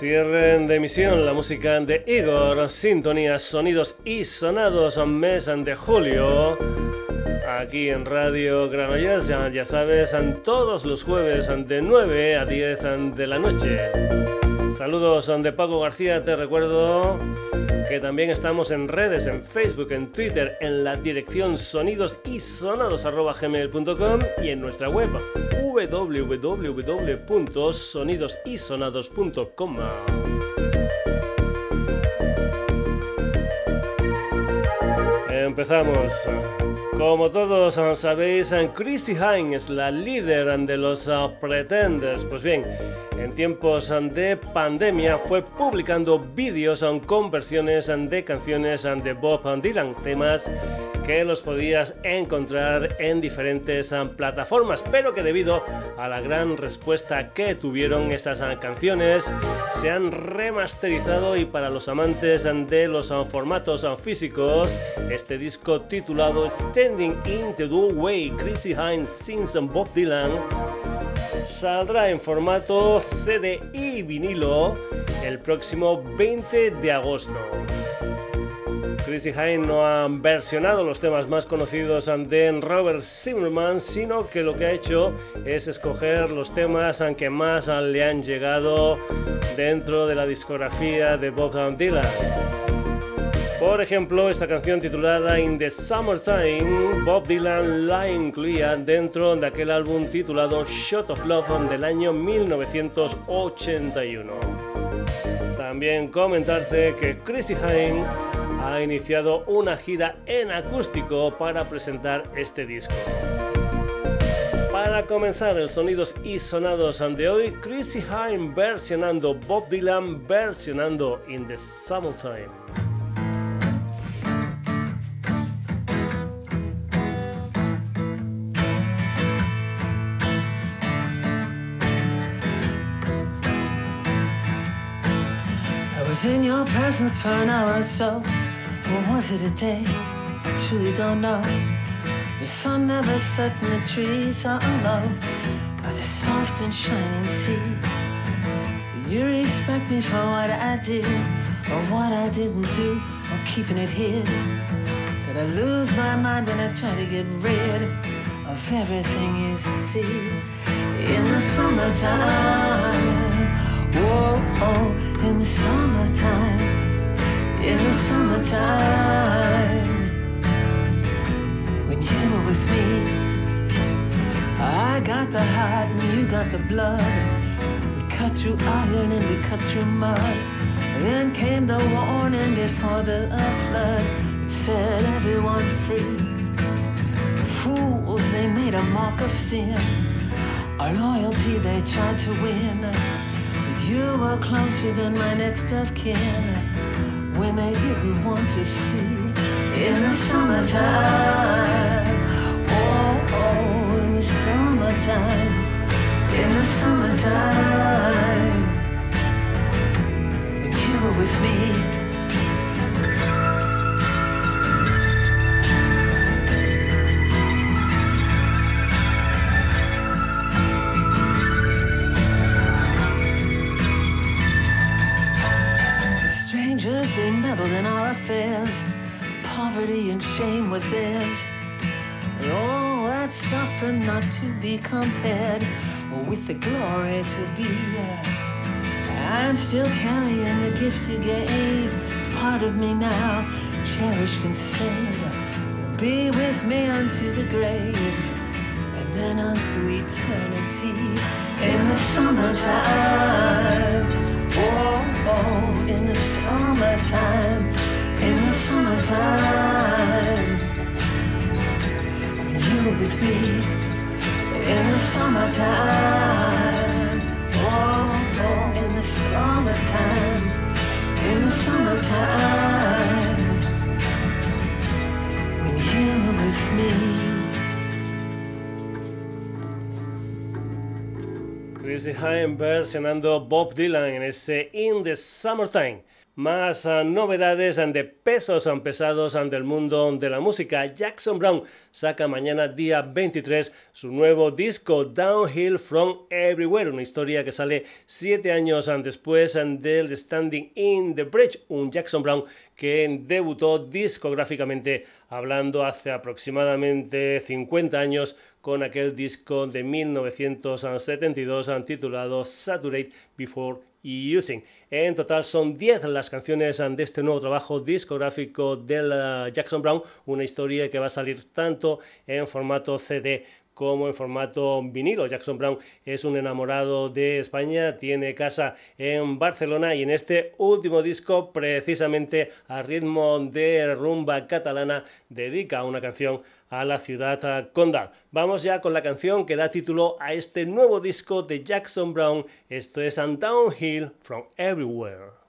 Cierre de emisión la música de Igor, sintonías, sonidos y sonados mes de julio. Aquí en Radio Granollers, ya, ya sabes, todos los jueves de 9 a 10 de la noche. Saludos de Paco García, te recuerdo que también estamos en redes, en Facebook, en Twitter, en la dirección sonidos y y en nuestra web www.sonidosysonados.com. Empezamos. Como todos sabéis, Chrissy Hine es la líder de los Pretenders. Pues bien, en tiempos de pandemia fue publicando vídeos con versiones de canciones de Bob Dylan, temas que los podías encontrar en diferentes plataformas, pero que debido a la gran respuesta que tuvieron esas canciones, se han remasterizado y para los amantes de los formatos físicos, este disco titulado Standing into the Way, Chrissy Hines sings Bob Dylan saldrá en formato CD y vinilo el próximo 20 de agosto. Chrissy Hine no ha versionado los temas más conocidos de Robert Zimmerman, sino que lo que ha hecho es escoger los temas que más le han llegado dentro de la discografía de Bob Dylan. Por ejemplo, esta canción titulada In the Summertime, Bob Dylan la incluía dentro de aquel álbum titulado Shot of Love del año 1981. También comentarte que Chrissy Hine ha iniciado una gira en acústico para presentar este disco. Para comenzar el sonidos y sonados de hoy, Chrissy Hine versionando Bob Dylan versionando In the Summertime. In your presence for an hour or so. Or was it a day? I truly don't know. The sun never set in the trees are low by the soft and shining sea. Do you respect me for what I did or what I didn't do or keeping it here? Did I lose my mind when I try to get rid of everything you see in the summertime? Whoa, in the summertime, in the summertime, when you were with me, I got the heart and you got the blood. We cut through iron and we cut through mud. Then came the warning before the flood. It set everyone free. Fools, they made a mock of sin. Our loyalty they tried to win. You were closer than my next of kin when they didn't want to see in the summertime. Oh, oh, in the summertime, in the summertime, you were with me. Meddled in our affairs. Poverty and shame was theirs. Oh, that suffering not to be compared with the glory to be. I'm still carrying the gift you gave. It's part of me now, cherished and saved. Be with me unto the grave, and then unto eternity in the summertime. Oh, oh, in the summertime, in the summertime. You with me in the summertime. Oh, oh, in the summertime, in the summertime. When you with me. Chrissy Hine versionando Bob Dylan en ese In the Summertime. Más ah, novedades de pesos pesados del mundo de la música. Jackson Brown saca mañana día 23 su nuevo disco Downhill from Everywhere, una historia que sale siete años después del Standing in the Bridge, un Jackson Brown que debutó discográficamente hablando hace aproximadamente 50 años con aquel disco de 1972 titulado Saturate Before Using. En total son 10 las canciones de este nuevo trabajo discográfico de Jackson Brown, una historia que va a salir tanto en formato CD como en formato vinilo. Jackson Brown es un enamorado de España, tiene casa en Barcelona y en este último disco, precisamente a ritmo de rumba catalana, dedica una canción a la ciudad condal. Vamos ya con la canción que da título a este nuevo disco de Jackson Brown. Esto es Downhill from Everywhere.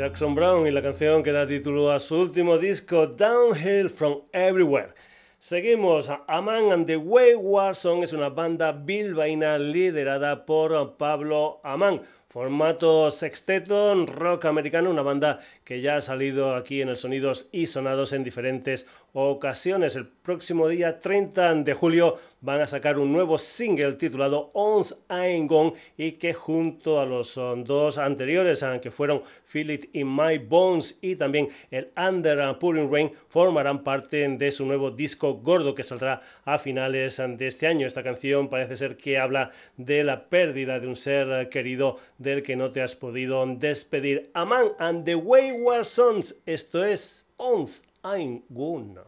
Jackson Brown y la canción que da título a su último disco Downhill from Everywhere. Seguimos, A Man and the Wayward Song es una banda bilbaína liderada por Pablo Amán Formato sexteto, rock americano, una banda que ya ha salido aquí en el Sonidos y Sonados en diferentes ocasiones. El próximo día 30 de julio van a sacar un nuevo single titulado Ons Ain't Gone y que junto a los dos anteriores, que fueron Feel It in My Bones y también el Under Pouring Rain, formarán parte de su nuevo disco gordo que saldrá a finales de este año. Esta canción parece ser que habla de la pérdida de un ser querido del que no te has podido despedir. Aman and the Wayward Sons, esto es Ons Ein Gun.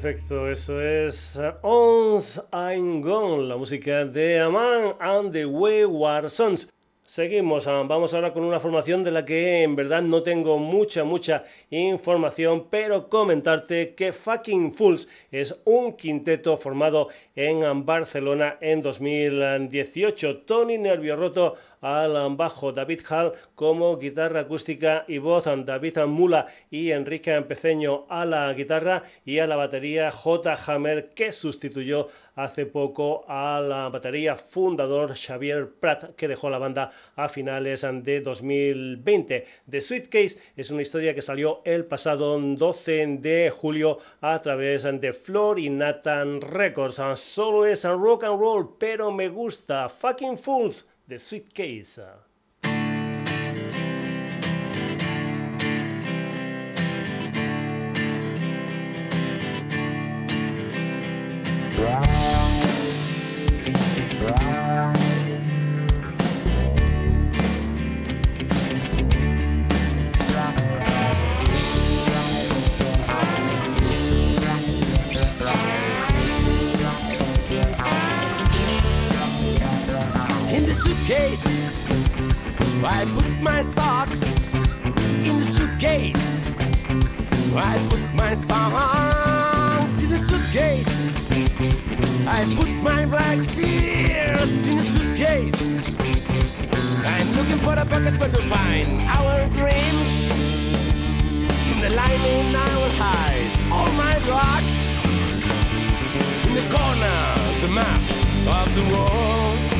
En efecto, eso es Ons I'm Gone, la música de Aman and the Wayward Sons. Seguimos, ah, vamos ahora con una formación de la que en verdad no tengo mucha, mucha información, pero comentarte que Fucking Fools es un quinteto formado en Barcelona en 2018. Tony Nervio Roto al bajo, David Hall como guitarra acústica y voz, David Mula y Enrique Peceño a la guitarra y a la batería J. Hammer que sustituyó hace poco a la batería fundador Xavier Pratt que dejó la banda a finales de 2020. The Suitcase es una historia que salió el pasado 12 de julio a través de Flor y Nathan Records. Solo es rock and roll, pero me gusta. Fucking Fools the suitcase. Suitcase. I put my socks in the suitcase. I put my songs in the suitcase. I put my black tears in the suitcase. I'm looking for a bucket where to find our dreams. In the lining I will hide all my rocks. In the corner, the map of the world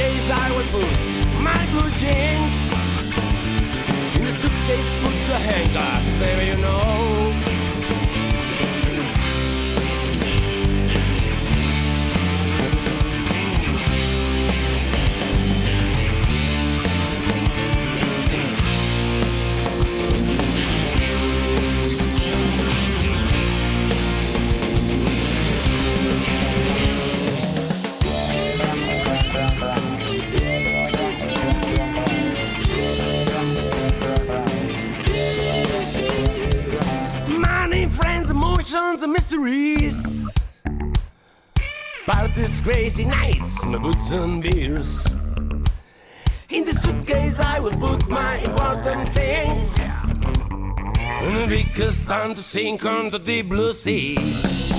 suitcase I would put my blue jeans. In the suitcase put the handcuffs, baby, you know. Crazy nights, my boots and beers. In the suitcase, I will put my important things. And because time to sink on the deep blue sea.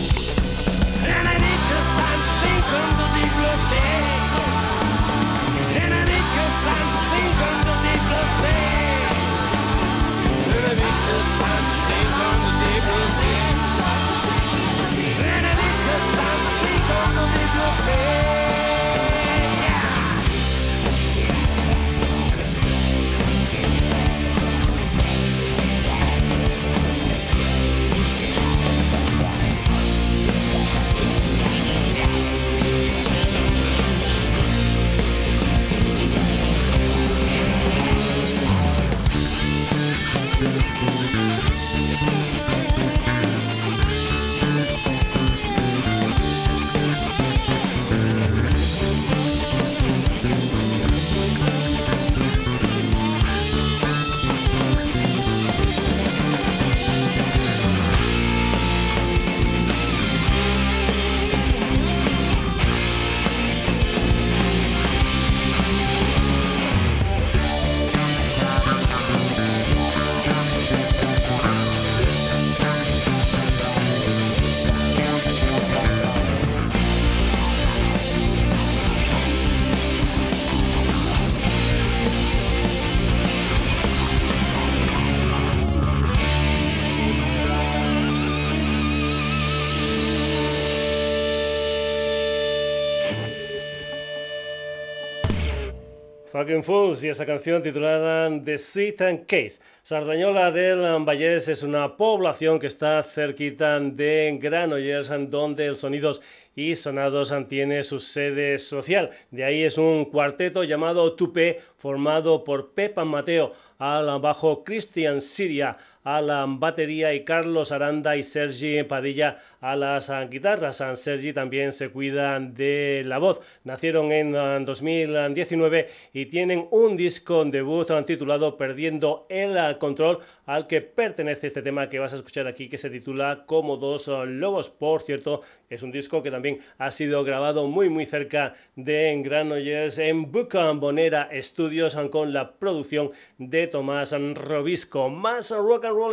Fucking Fools y esta canción titulada The Sweet and Case. Sardañola del Vallés es una población que está cerquita de Granollers, donde el sonidos y Sonados tiene su sede social. De ahí es un cuarteto llamado Tupé, formado por Pepa Mateo al bajo, Christian Siria a la batería y Carlos Aranda y Sergi Padilla a las guitarras. Sergi también se cuida de la voz. Nacieron en 2019 y tienen un disco debut titulado Perdiendo el Control al que pertenece este tema que vas a escuchar aquí que se titula Como dos lobos. Por cierto, es un disco que también ha sido grabado muy muy cerca de Granollers en Bonera Studios con la producción de Tomás Robisco. Más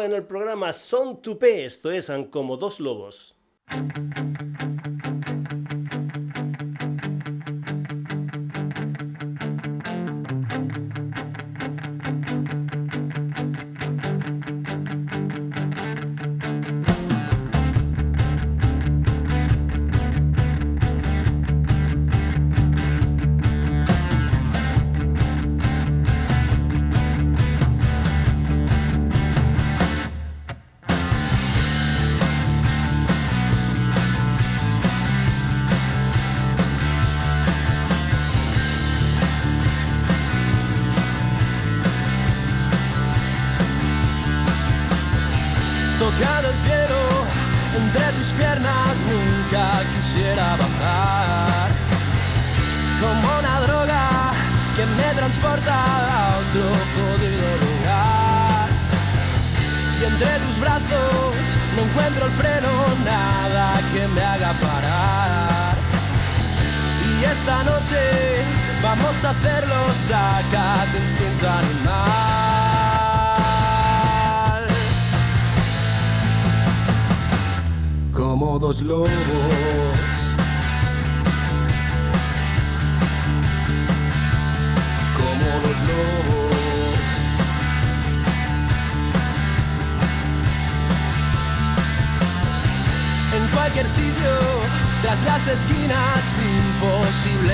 en el programa Son Tupé. Esto es como dos lobos.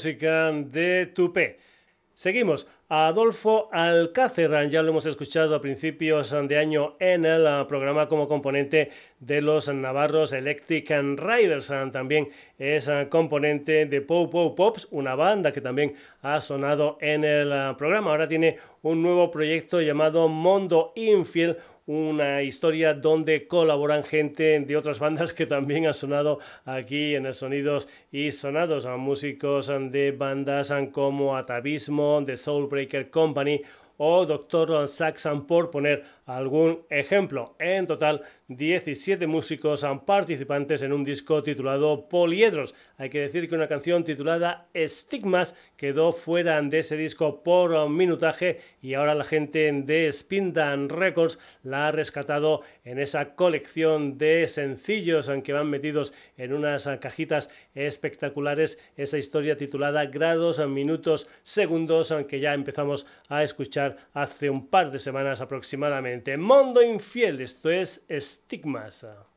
música de Tupé. Seguimos. Adolfo Alcácer, ya lo hemos escuchado a principios de año en el programa como componente de los navarros Electric Riders. También es componente de Pop Pop Pops, una banda que también ha sonado en el programa. Ahora tiene un nuevo proyecto llamado Mondo Infield una historia donde colaboran gente de otras bandas que también han sonado aquí en el Sonidos y Sonados, a músicos de bandas como Atavismo, The Soulbreaker Company o Doctor Saxon por poner algún ejemplo. En total, 17 músicos participantes en un disco titulado Poliedros. Hay que decir que una canción titulada Stigmas quedó fuera de ese disco por minutaje y ahora la gente de Spindan Records la ha rescatado en esa colección de sencillos que van metidos en unas cajitas espectaculares. Esa historia titulada Grados, Minutos, Segundos, que ya empezamos a escuchar hace un par de semanas aproximadamente. Mundo Infiel, esto es Estigmas. Stigma. Ah.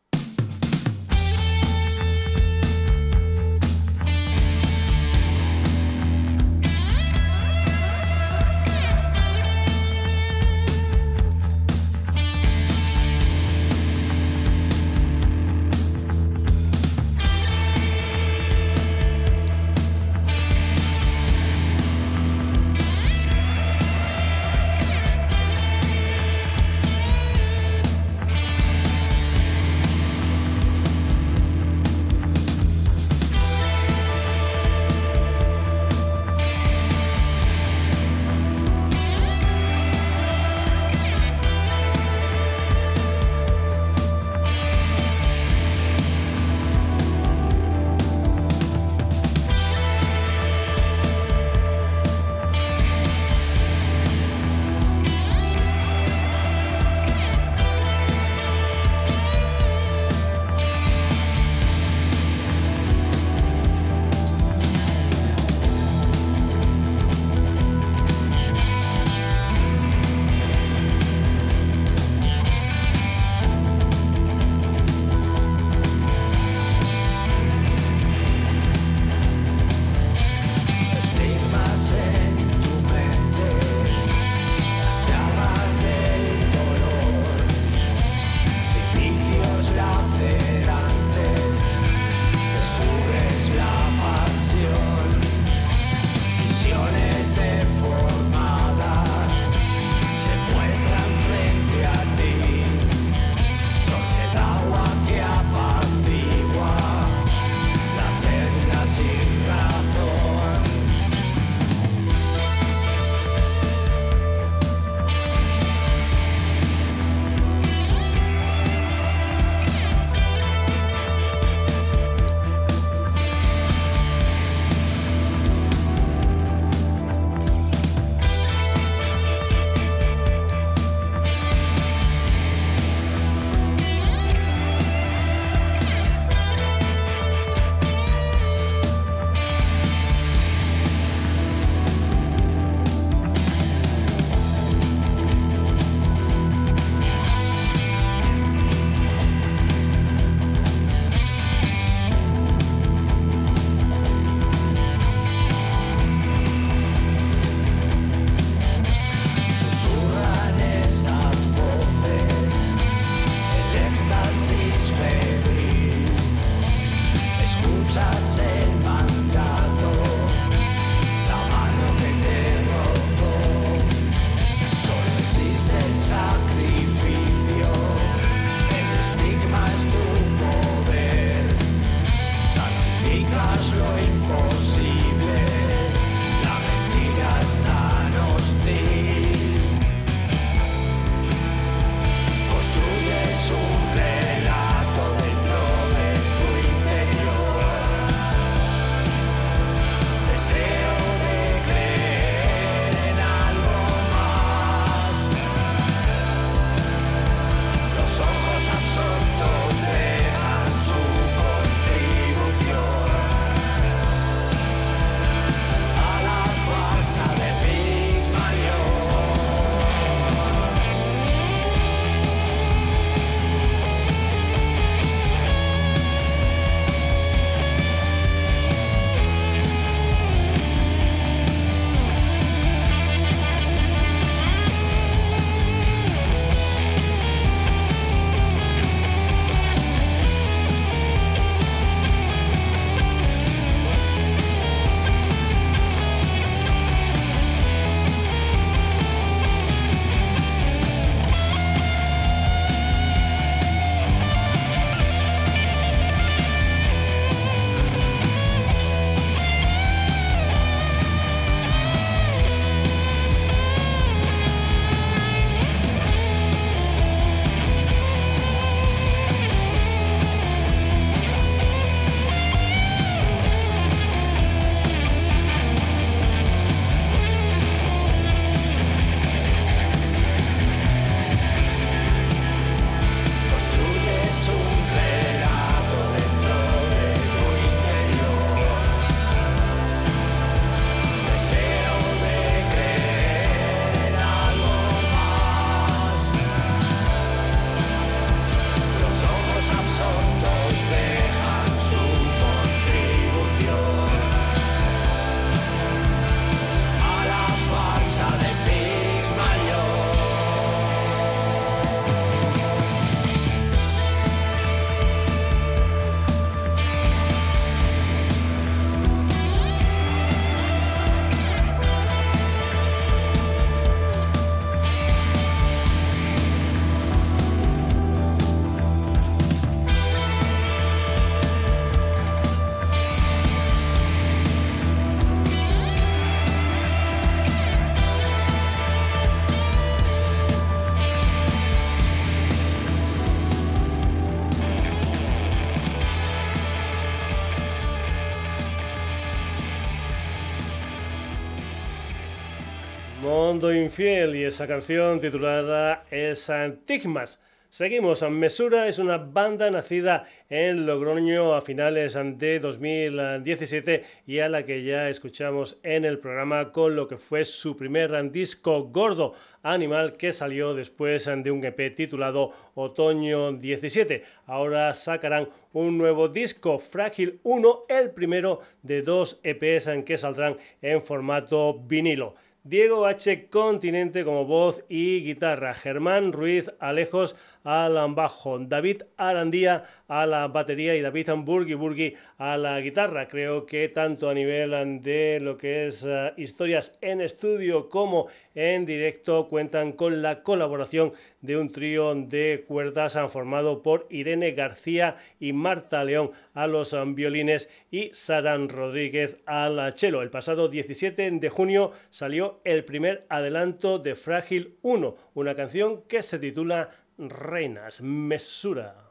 Infiel y esa canción titulada es Antigmas. Seguimos, Mesura es una banda nacida en Logroño a finales de 2017 y a la que ya escuchamos en el programa con lo que fue su primer disco gordo, Animal, que salió después de un EP titulado Otoño 17. Ahora sacarán un nuevo disco, Frágil 1, el primero de dos EPs en que saldrán en formato vinilo. Diego H. Continente como voz y guitarra, Germán Ruiz Alejos al bajo, David Arandía a la batería y David Burgi Burgi a la guitarra. Creo que tanto a nivel de lo que es eh, historias en estudio como en directo cuentan con la colaboración de un trío de cuerdas formado por Irene García y Marta León a los violines y Saran Rodríguez al cello. El pasado 17 de junio salió el primer adelanto de Frágil 1, una canción que se titula Reinas Mesura.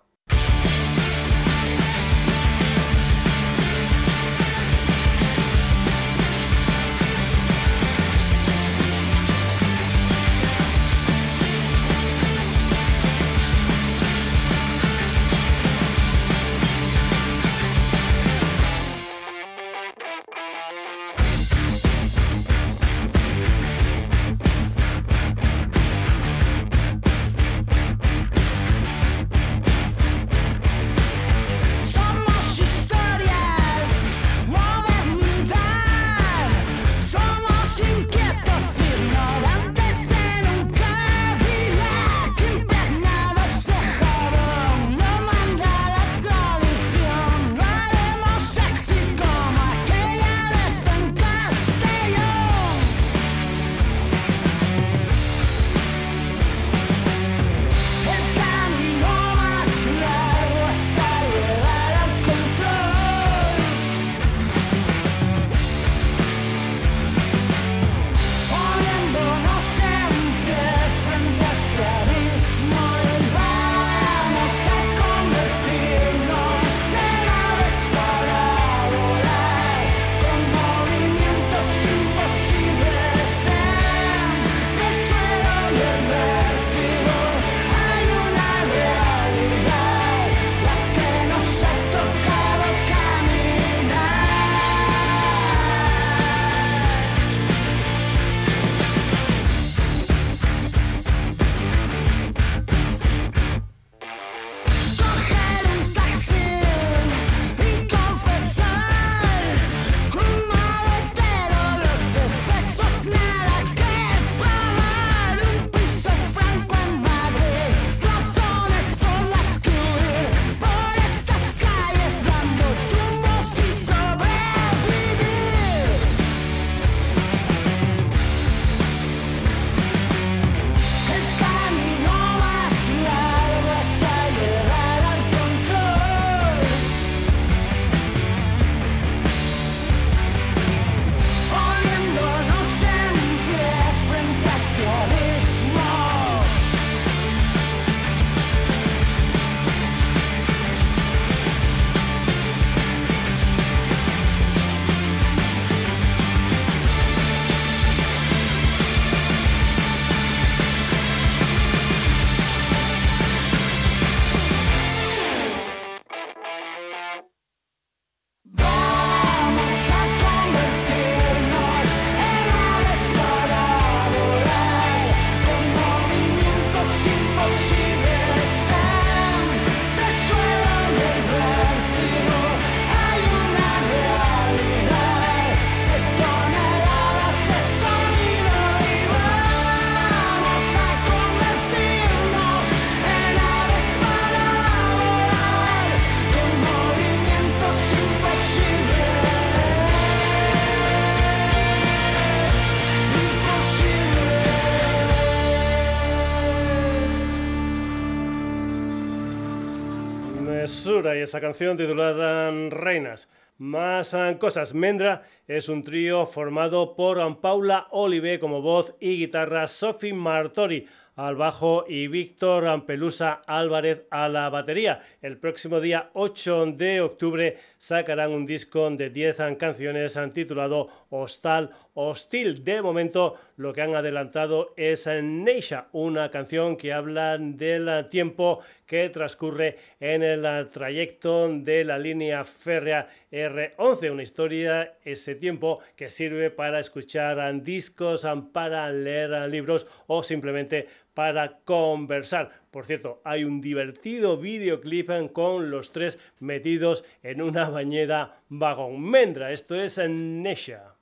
Esa canción titulada Reinas. Más cosas. Mendra es un trío formado por Paula Olive como voz y guitarra, Sophie Martori al bajo y Víctor Ampelusa Álvarez a la batería. El próximo día 8 de octubre sacarán un disco de 10 canciones titulado Hostal Hostil. De momento lo que han adelantado es Neisha, una canción que habla del tiempo que transcurre en el trayecto de la línea férrea R11, una historia, ese tiempo que sirve para escuchar discos, para leer libros o simplemente para conversar. Por cierto, hay un divertido videoclip con los tres metidos en una bañera vagón. Mendra, esto es Nesha.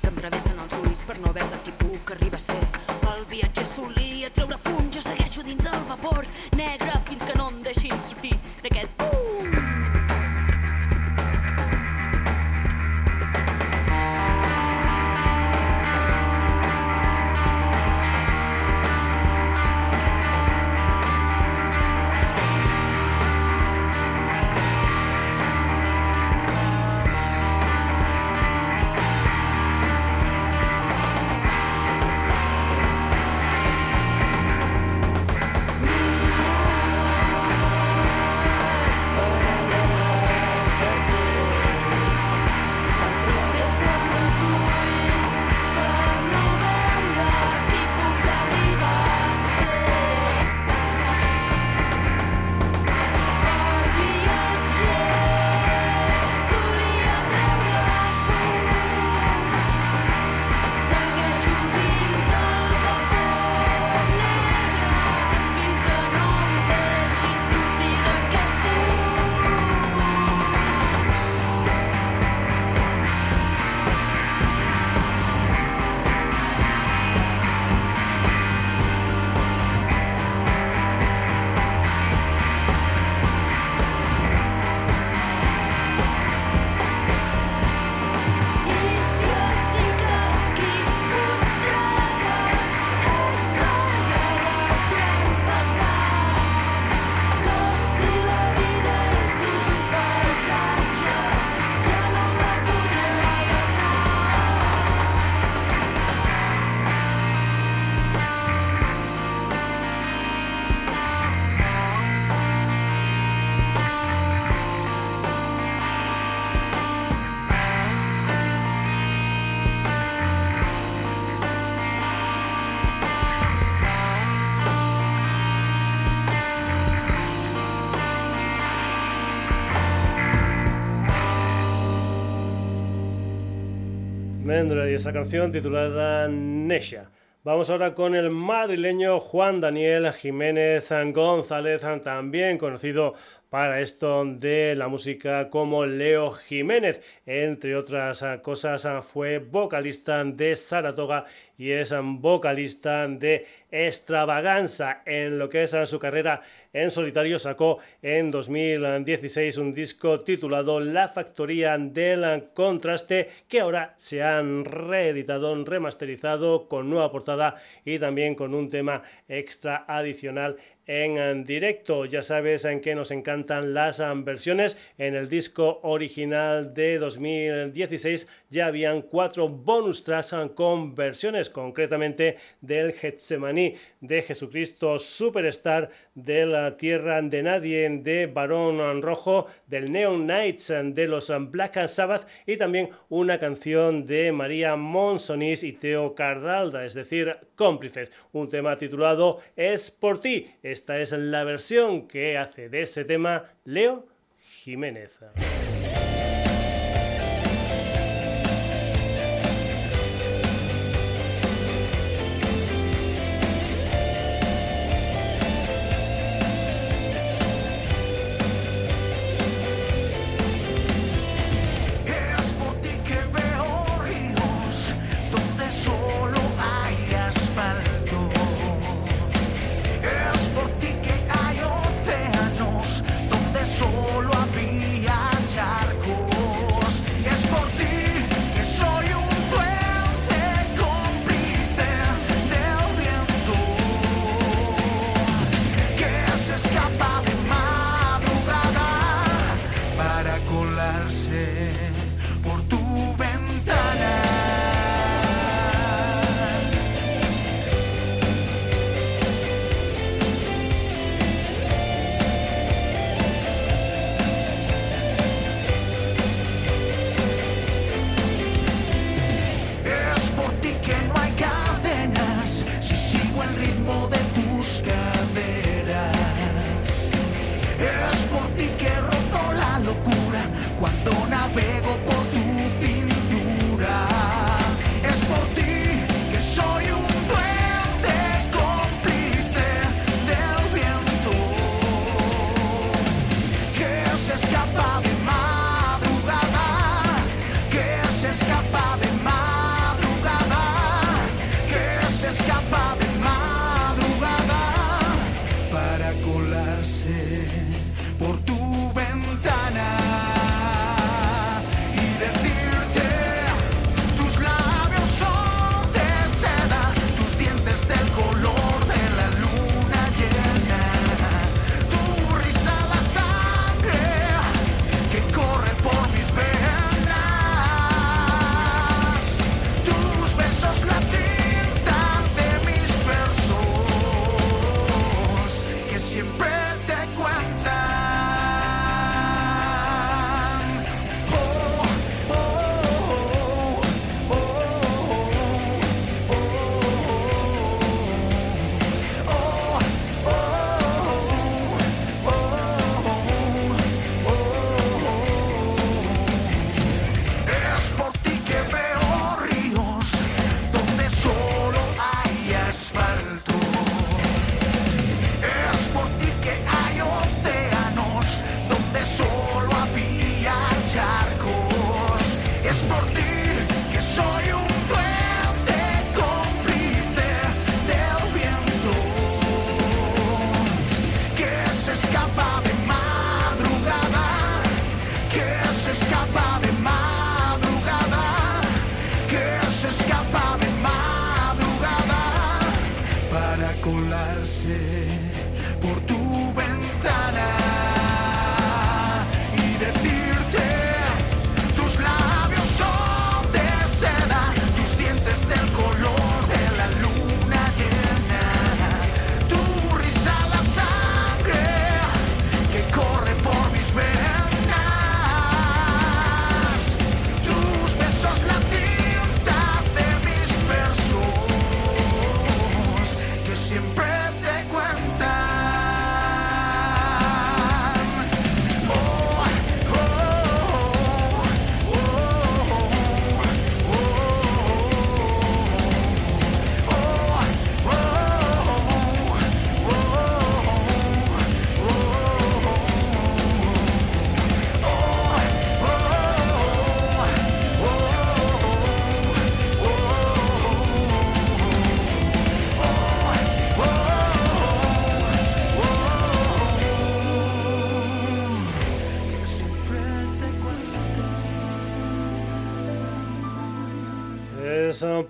que em travessen els ulls per no veure qui puc arribar a ser. El viatge solia treure y esa canción titulada Nesha. Vamos ahora con el madrileño Juan Daniel Jiménez González, también conocido para esto de la música como Leo Jiménez. Entre otras cosas, fue vocalista de Saratoga y es vocalista de Extravaganza. En lo que es su carrera en solitario, sacó en 2016 un disco titulado La Factoría del Contraste, que ahora se han reeditado, remasterizado con nueva portada y también con un tema extra adicional en directo. Ya sabes en qué nos encantan las versiones. En el disco original de 2016 ya habían cuatro bonus tracks con versiones, concretamente del Getsemaní de Jesucristo Superstar, de la Tierra de Nadie de Barón Rojo, del Neon Nights de los Black Sabbath y también una canción de María Monsonis y Teo Cardalda, es decir, cómplices. Un tema titulado Es por ti. Esta es la versión que hace de ese tema Leo Jiménez.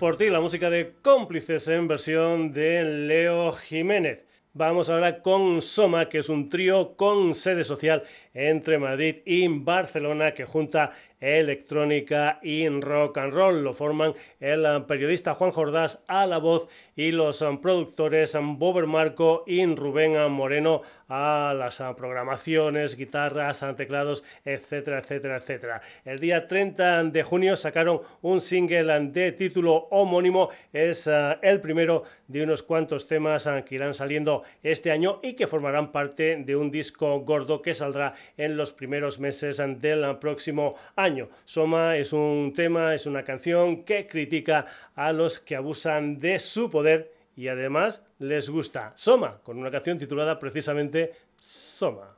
Por ti la música de cómplices en versión de Leo Jiménez. Vamos ahora con Soma, que es un trío con sede social entre Madrid y Barcelona que junta electrónica y rock and roll. Lo forman el periodista Juan Jordás a la voz y los productores Bober Marco y Rubén Moreno a las programaciones, guitarras, teclados, etcétera, etcétera, etcétera. El día 30 de junio sacaron un single de título homónimo. Es eh, el primero de unos cuantos temas eh, que irán saliendo este año y que formarán parte de un disco gordo que saldrá en los primeros meses del próximo año. Soma es un tema, es una canción que critica a los que abusan de su poder y además les gusta. Soma, con una canción titulada precisamente Soma.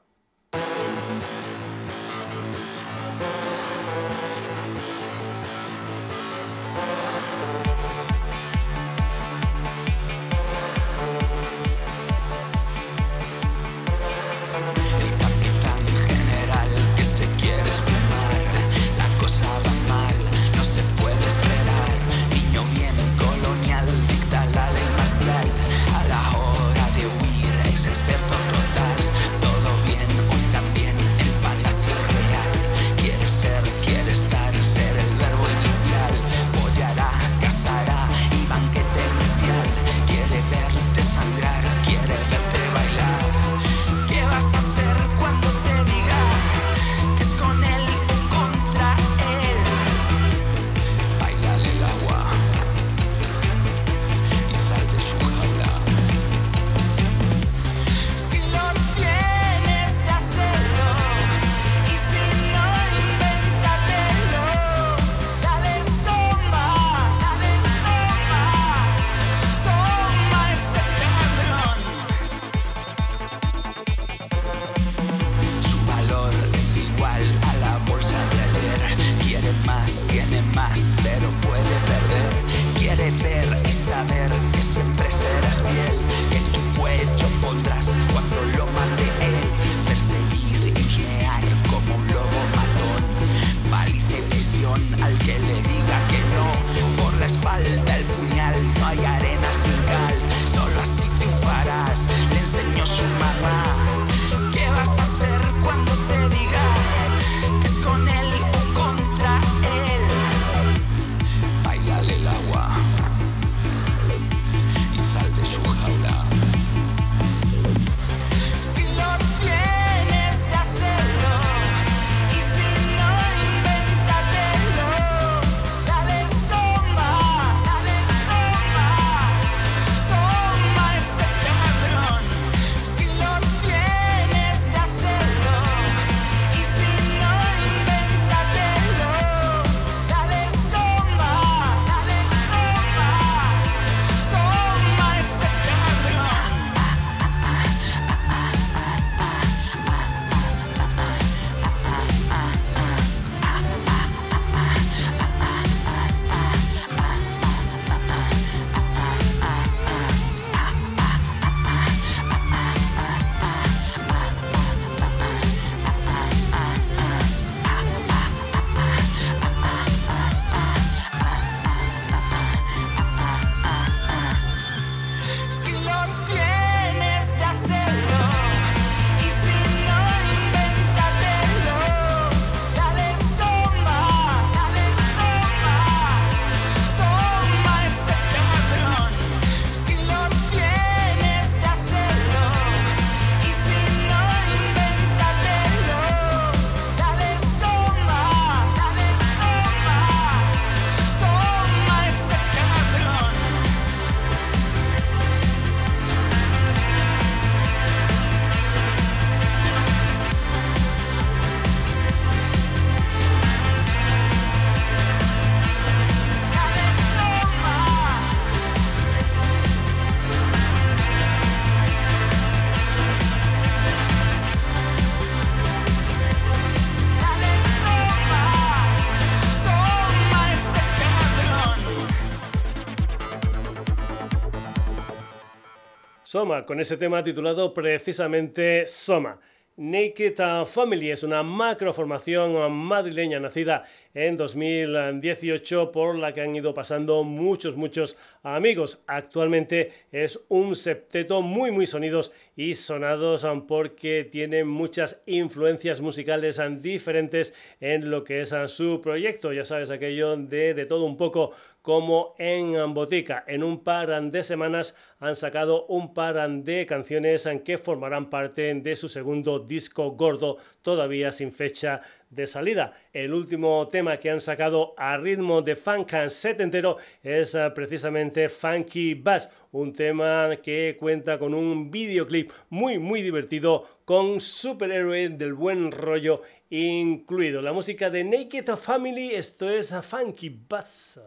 Con ese tema titulado precisamente Soma. Naked Family es una macroformación madrileña nacida en 2018 por la que han ido pasando muchos, muchos amigos. Actualmente es un septeto muy, muy sonidos y sonados porque tiene muchas influencias musicales diferentes en lo que es su proyecto. Ya sabes, aquello de, de todo un poco como en Botica. En un par de semanas han sacado un par de canciones que formarán parte de su segundo disco gordo, todavía sin fecha de salida. El último tema que han sacado a ritmo de funk setentero es eh, precisamente Funky Bass, un tema que cuenta con un videoclip muy muy divertido con superhéroe del buen rollo incluido. La música de Naked Family, esto es Funky Bass.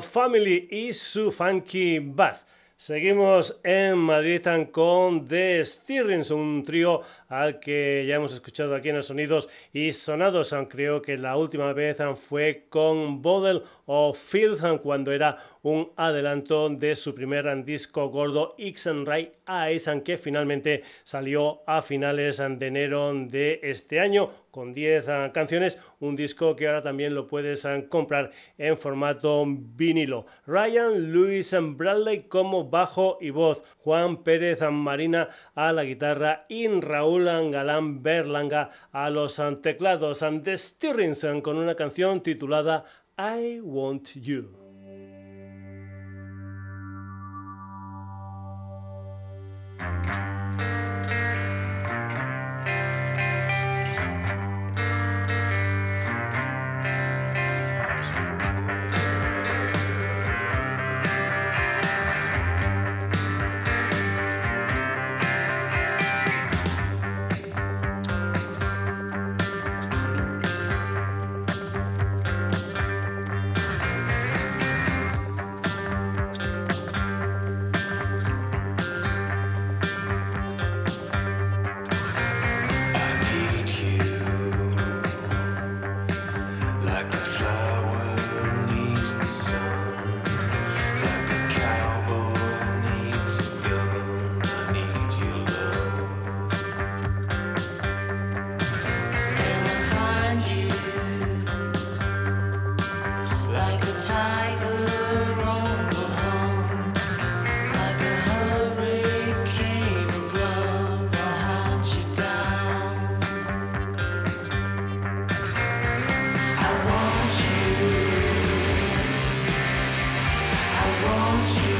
Family y su Funky Bass. Seguimos en Madrid con The Stirrings, un trío al que ya hemos escuchado aquí en los sonidos y sonados. Creo que la última vez fue con Bodel o Field cuando era un adelanto de su primer disco gordo X Ray Eyes, que finalmente salió a finales de enero de este año con 10 canciones, un disco que ahora también lo puedes comprar en formato vinilo. Ryan Lewis Bradley como bajo y voz, Juan Pérez Marina a la guitarra y Raúl Galán Berlanga a los teclados. The Stirrings con una canción titulada I Want You. won't you?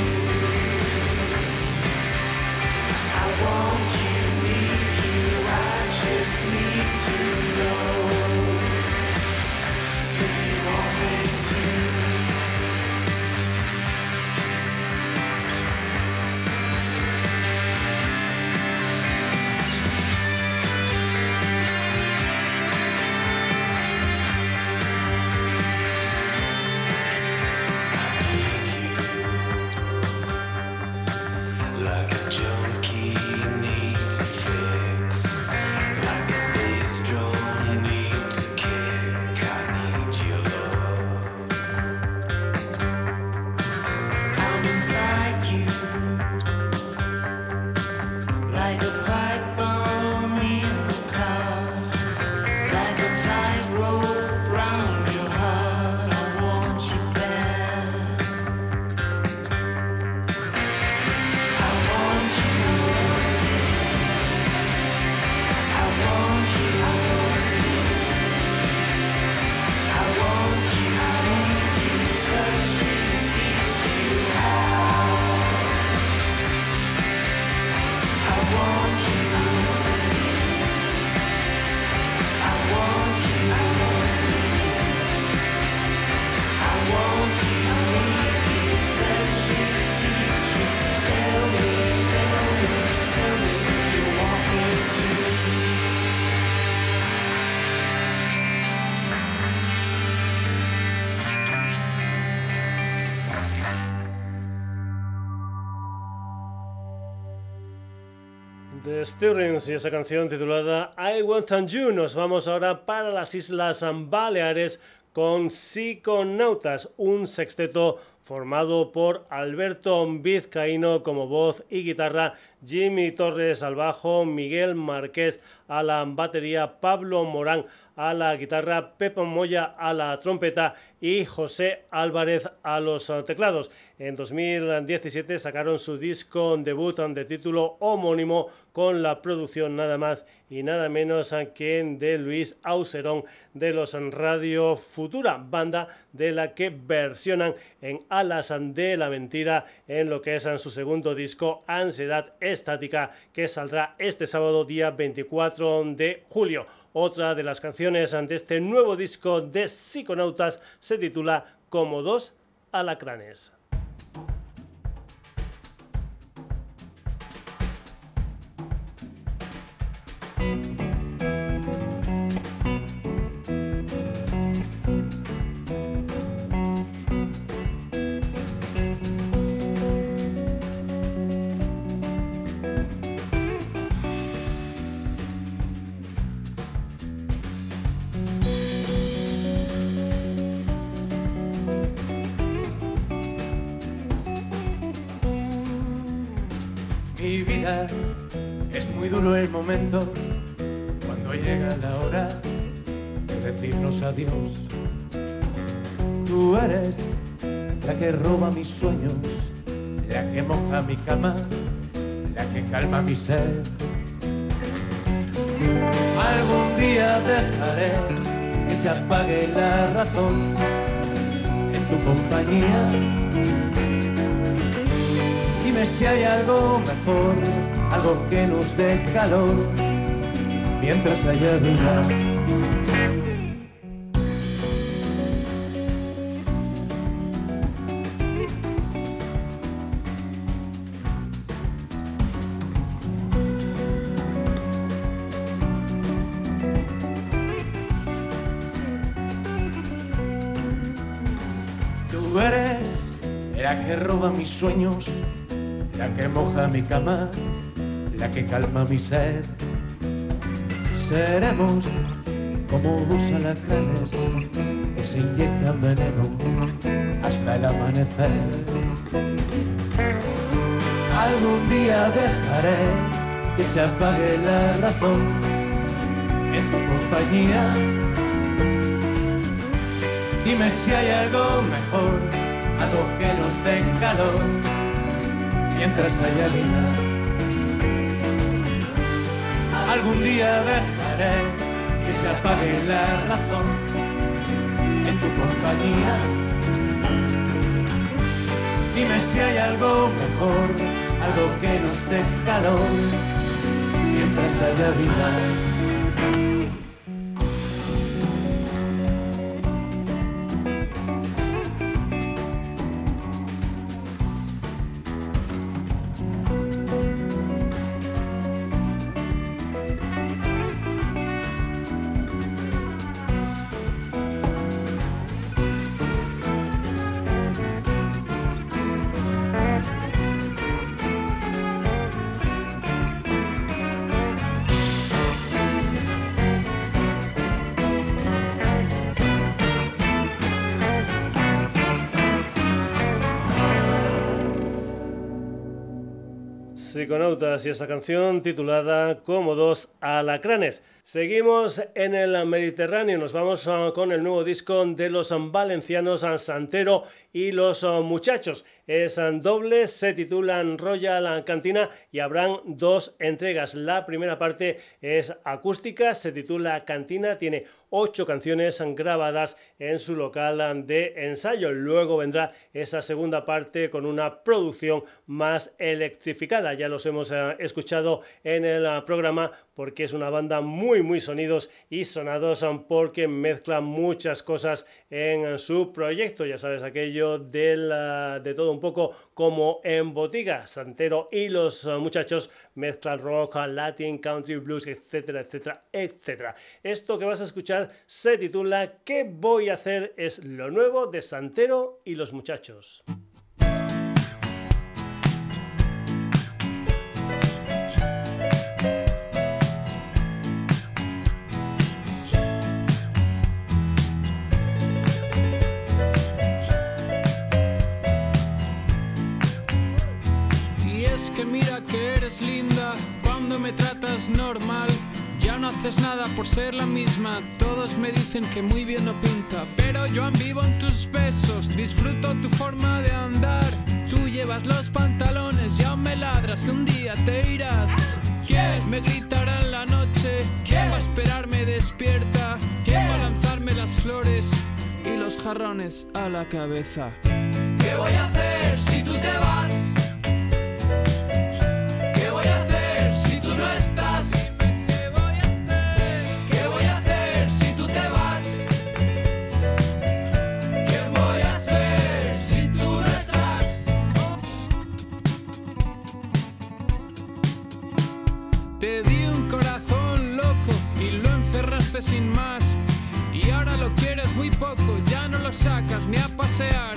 Stirrings y esa canción titulada I Want You. Nos vamos ahora para las Islas Baleares con Psiconautas, un sexteto formado por Alberto Vizcaíno como voz y guitarra, Jimmy Torres al bajo, Miguel Márquez a la batería, Pablo Morán a la guitarra, Pepo Moya a la trompeta y José Álvarez a los teclados. En 2017 sacaron su disco debut de título homónimo con la producción nada más y nada menos que de Luis Auserón de los Radio Futura, banda de la que versionan en Alas de la Mentira en lo que es su segundo disco Ansiedad Estática que saldrá este sábado día 24 de julio. Otra de las canciones ante este nuevo disco de Psiconautas se titula Como dos alacranes. Mi la que calma mi ser. Algún día dejaré que se apague la razón en tu compañía. Dime si hay algo mejor, algo que nos dé calor mientras haya vida. Mis sueños, la que moja mi cama, la que calma mi sed. Seremos como dos alacranes que se inyectan veneno hasta el amanecer. Algún día dejaré que se apague la razón en tu compañía. Dime si hay algo mejor, algo que nos dé calor mientras haya vida. Algún día dejaré que se apague la razón en tu compañía. Dime si hay algo mejor, algo que nos dé calor mientras haya vida. Y esa canción titulada Como dos alacranes. Seguimos en el Mediterráneo, nos vamos uh, con el nuevo disco de los valencianos Santero y los uh, muchachos. Es uh, doble, se titulan Royal Cantina y habrán dos entregas. La primera parte es acústica, se titula Cantina, tiene ocho canciones grabadas en su local de ensayo. Luego vendrá esa segunda parte con una producción más electrificada. Ya los hemos escuchado en el programa porque es una banda muy muy sonidos y sonados porque mezcla muchas cosas en su proyecto, ya sabes, aquello de, la, de todo un poco como en botiga, Santero y los muchachos mezclan rock, latin, country, blues, etcétera, etcétera, etcétera. Esto que vas a escuchar se titula ¿Qué voy a hacer? es lo nuevo de Santero y los muchachos. Me tratas normal. Ya no haces nada por ser la misma. Todos me dicen que muy bien no pinta. Pero yo vivo en tus besos. Disfruto tu forma de andar. Tú llevas los pantalones, ya me ladras que un día te irás. ¿Quién me gritará en la noche? ¿Quién va a esperarme despierta? ¿Quién va a lanzarme las flores y los jarrones a la cabeza? ¿Qué voy a hacer si tú te vas? Ya no lo sacas ni a pasear.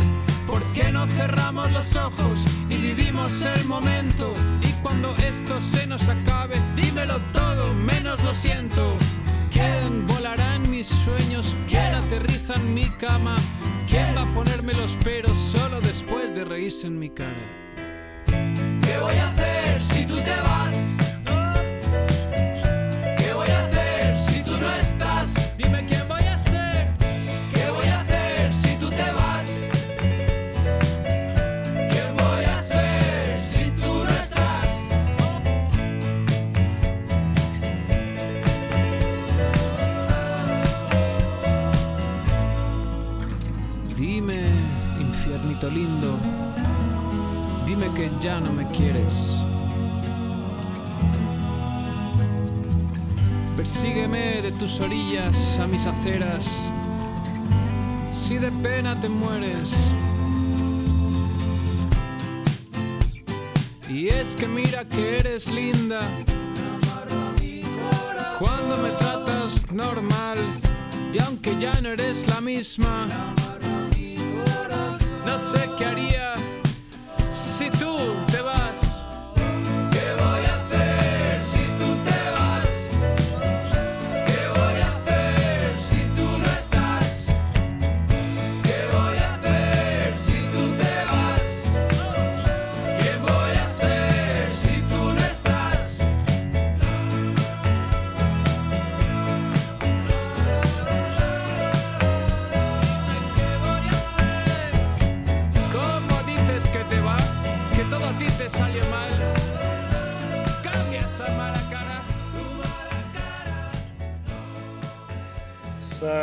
¿Por qué no cerramos los ojos y vivimos el momento? Y cuando esto se nos acabe, dímelo todo, menos lo siento. ¿Quién volará en mis sueños? ¿Quién aterriza en mi cama? ¿Quién va a ponerme los peros solo después de reírse en mi cara? ¿Qué voy a hacer lindo. Dime que ya no me quieres. Persígueme de tus orillas a mis aceras. Si de pena te mueres. Y es que mira que eres linda. Cuando me tratas normal. Y aunque ya no eres la misma. Sé qué haría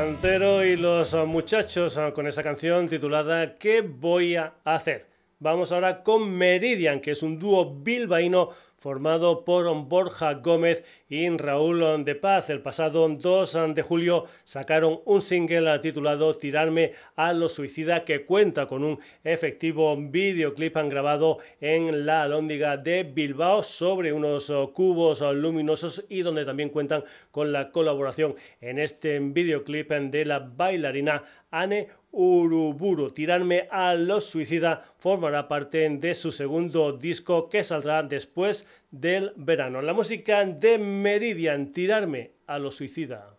Y los muchachos ah, con esa canción titulada ¿Qué voy a hacer? Vamos ahora con Meridian, que es un dúo bilbaíno formado por Borja Gómez y Raúl de Paz. El pasado 2 de julio sacaron un single titulado Tirarme a los suicida que cuenta con un efectivo videoclip grabado en la Alhóndiga de Bilbao sobre unos cubos luminosos y donde también cuentan con la colaboración en este videoclip de la bailarina Anne Uruburu. Tirarme a los suicida formará parte de su segundo disco que saldrá después del verano. La música de Meridian, Tirarme a los suicida.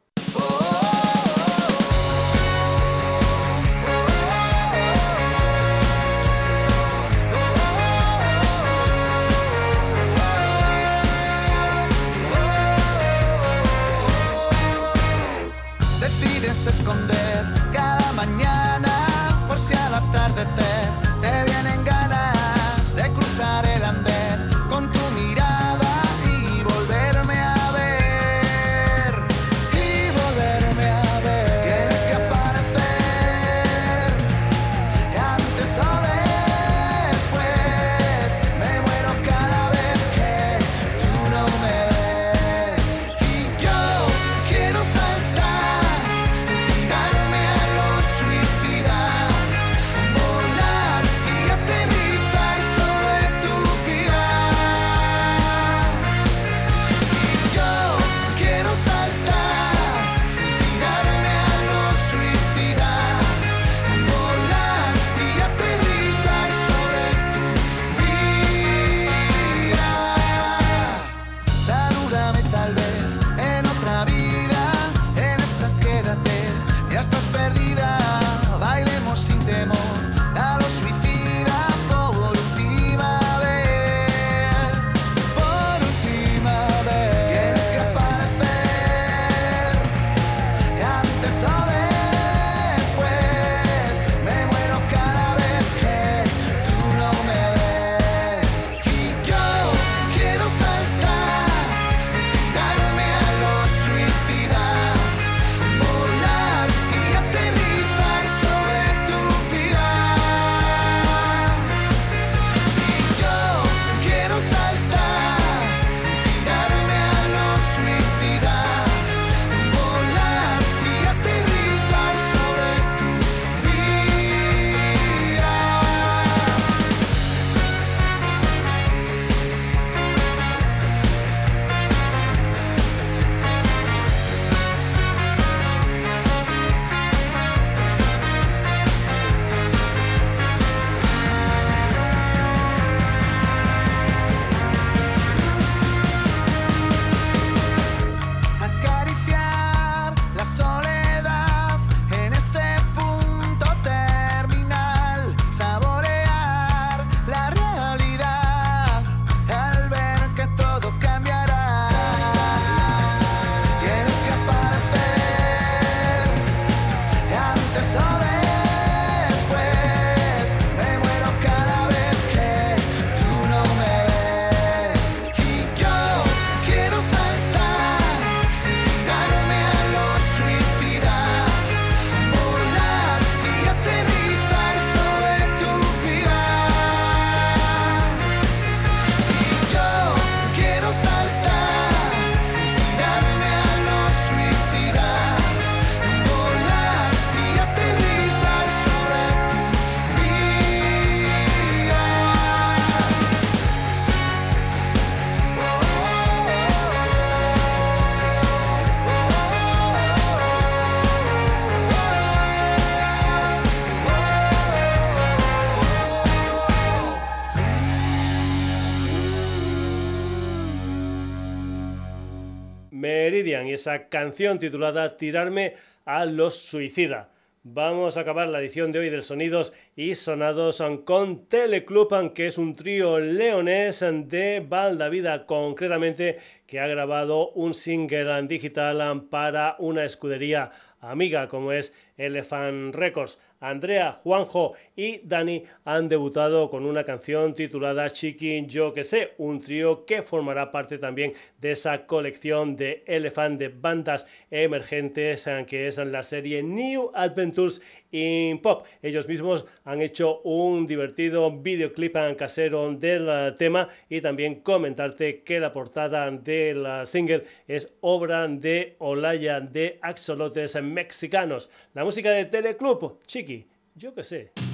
Esa canción titulada Tirarme a los suicida. Vamos a acabar la edición de hoy del Sonidos y Sonados con Teleclub, que es un trío leonés de Valdavida, concretamente que ha grabado un single digital para una escudería amiga como es Elephant Records. Andrea, Juanjo y Dani han debutado con una canción titulada Chiqui Yo que sé, un trío que formará parte también de esa colección de Elephant de bandas emergentes que es la serie New Adventures in Pop. Ellos mismos han hecho un divertido videoclip casero del tema y también comentarte que la portada del single es obra de Olaya de Axolotes Mexicanos. La música de Teleclub, Chiqui, yo qué sé.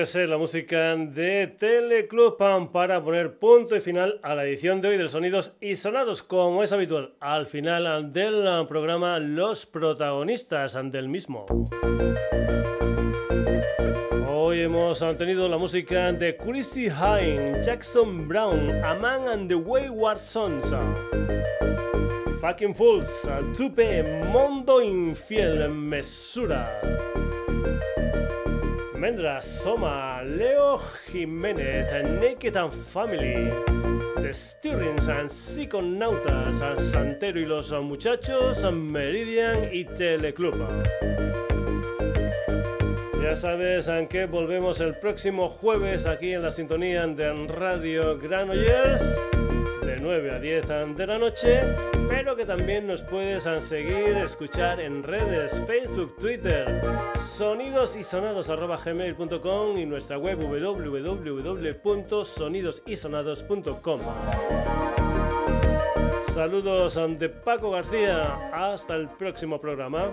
Que sé, la música de Teleclub para poner punto y final a la edición de hoy del Sonidos y Sonados, como es habitual, al final del programa los protagonistas del mismo. Hoy hemos tenido la música de Chrissy Hine, Jackson Brown, A Man and the Wayward Sons. Fucking Fools, Tupe, Mondo Infiel, Mesura. Mendras, Soma, Leo Jiménez, Naked and Family, The Stirrings and Psiconautas, Santero y los muchachos, Meridian y Teleclub. Ya sabes en qué volvemos el próximo jueves aquí en la sintonía de Radio Granollers 9 a 10 de la noche, pero que también nos puedes seguir, escuchar en redes, Facebook, Twitter, sonidos y y nuestra web www.sonidosysonados.com. Saludos de Paco García, hasta el próximo programa.